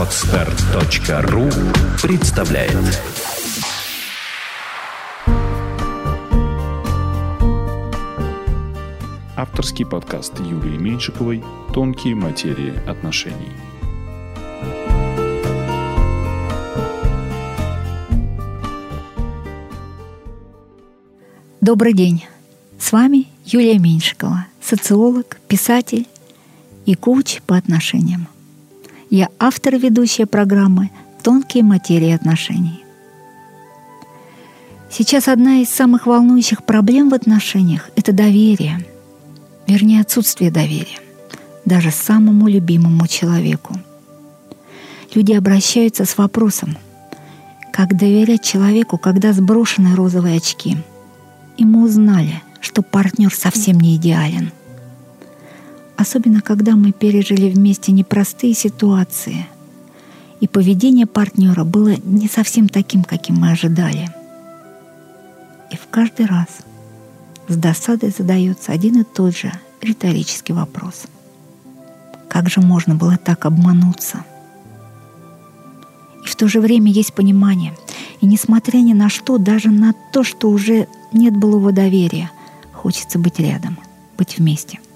Отстар.ру представляет Авторский подкаст Юлии Меньшиковой «Тонкие материи отношений». Добрый день! С вами Юлия Меньшикова, социолог, писатель и коуч по отношениям. Я автор и ведущая программы «Тонкие материи отношений». Сейчас одна из самых волнующих проблем в отношениях – это доверие, вернее отсутствие доверия, даже самому любимому человеку. Люди обращаются с вопросом, как доверять человеку, когда сброшены розовые очки. И мы узнали, что партнер совсем не идеален – особенно когда мы пережили вместе непростые ситуации, и поведение партнера было не совсем таким, каким мы ожидали. И в каждый раз с досадой задается один и тот же риторический вопрос. Как же можно было так обмануться? И в то же время есть понимание. И несмотря ни на что, даже на то, что уже нет былого доверия, хочется быть рядом, быть вместе –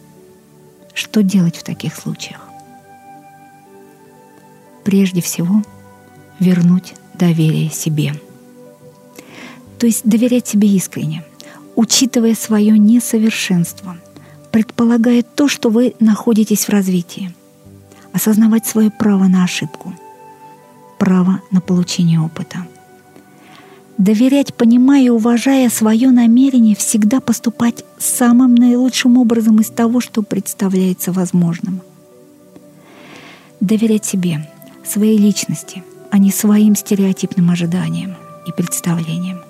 что делать в таких случаях? Прежде всего, вернуть доверие себе. То есть доверять себе искренне, учитывая свое несовершенство, предполагая то, что вы находитесь в развитии, осознавать свое право на ошибку, право на получение опыта – доверять, понимая и уважая свое намерение всегда поступать самым наилучшим образом из того, что представляется возможным. Доверять себе, своей личности, а не своим стереотипным ожиданиям и представлениям.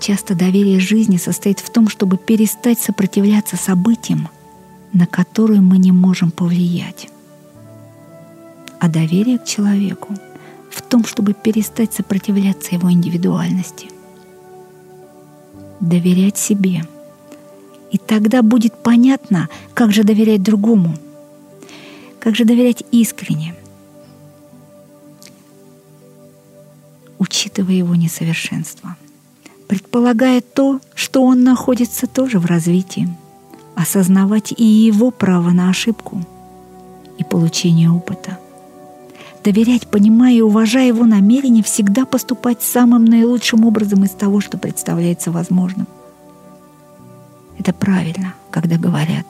Часто доверие жизни состоит в том, чтобы перестать сопротивляться событиям, на которые мы не можем повлиять. А доверие к человеку — том, чтобы перестать сопротивляться его индивидуальности. Доверять себе. И тогда будет понятно, как же доверять другому, как же доверять искренне, учитывая его несовершенство, предполагая то, что он находится тоже в развитии, осознавать и его право на ошибку. И получение опыта – доверять, понимая и уважая его намерение всегда поступать самым наилучшим образом из того, что представляется возможным. Это правильно, когда говорят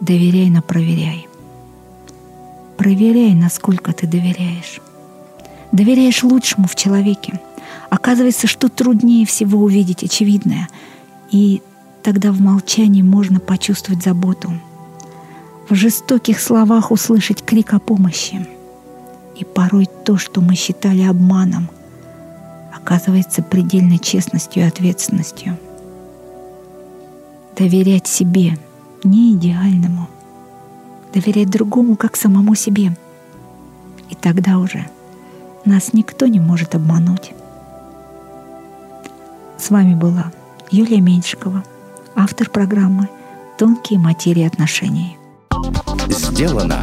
«доверяй, но проверяй». Проверяй, насколько ты доверяешь. Доверяешь лучшему в человеке. Оказывается, что труднее всего увидеть очевидное. И тогда в молчании можно почувствовать заботу. В жестоких словах услышать крик о помощи – и порой то, что мы считали обманом, оказывается предельной честностью и ответственностью. Доверять себе, не идеальному. Доверять другому, как самому себе. И тогда уже нас никто не может обмануть. С вами была Юлия Меньшикова, автор программы «Тонкие материи отношений». Сделано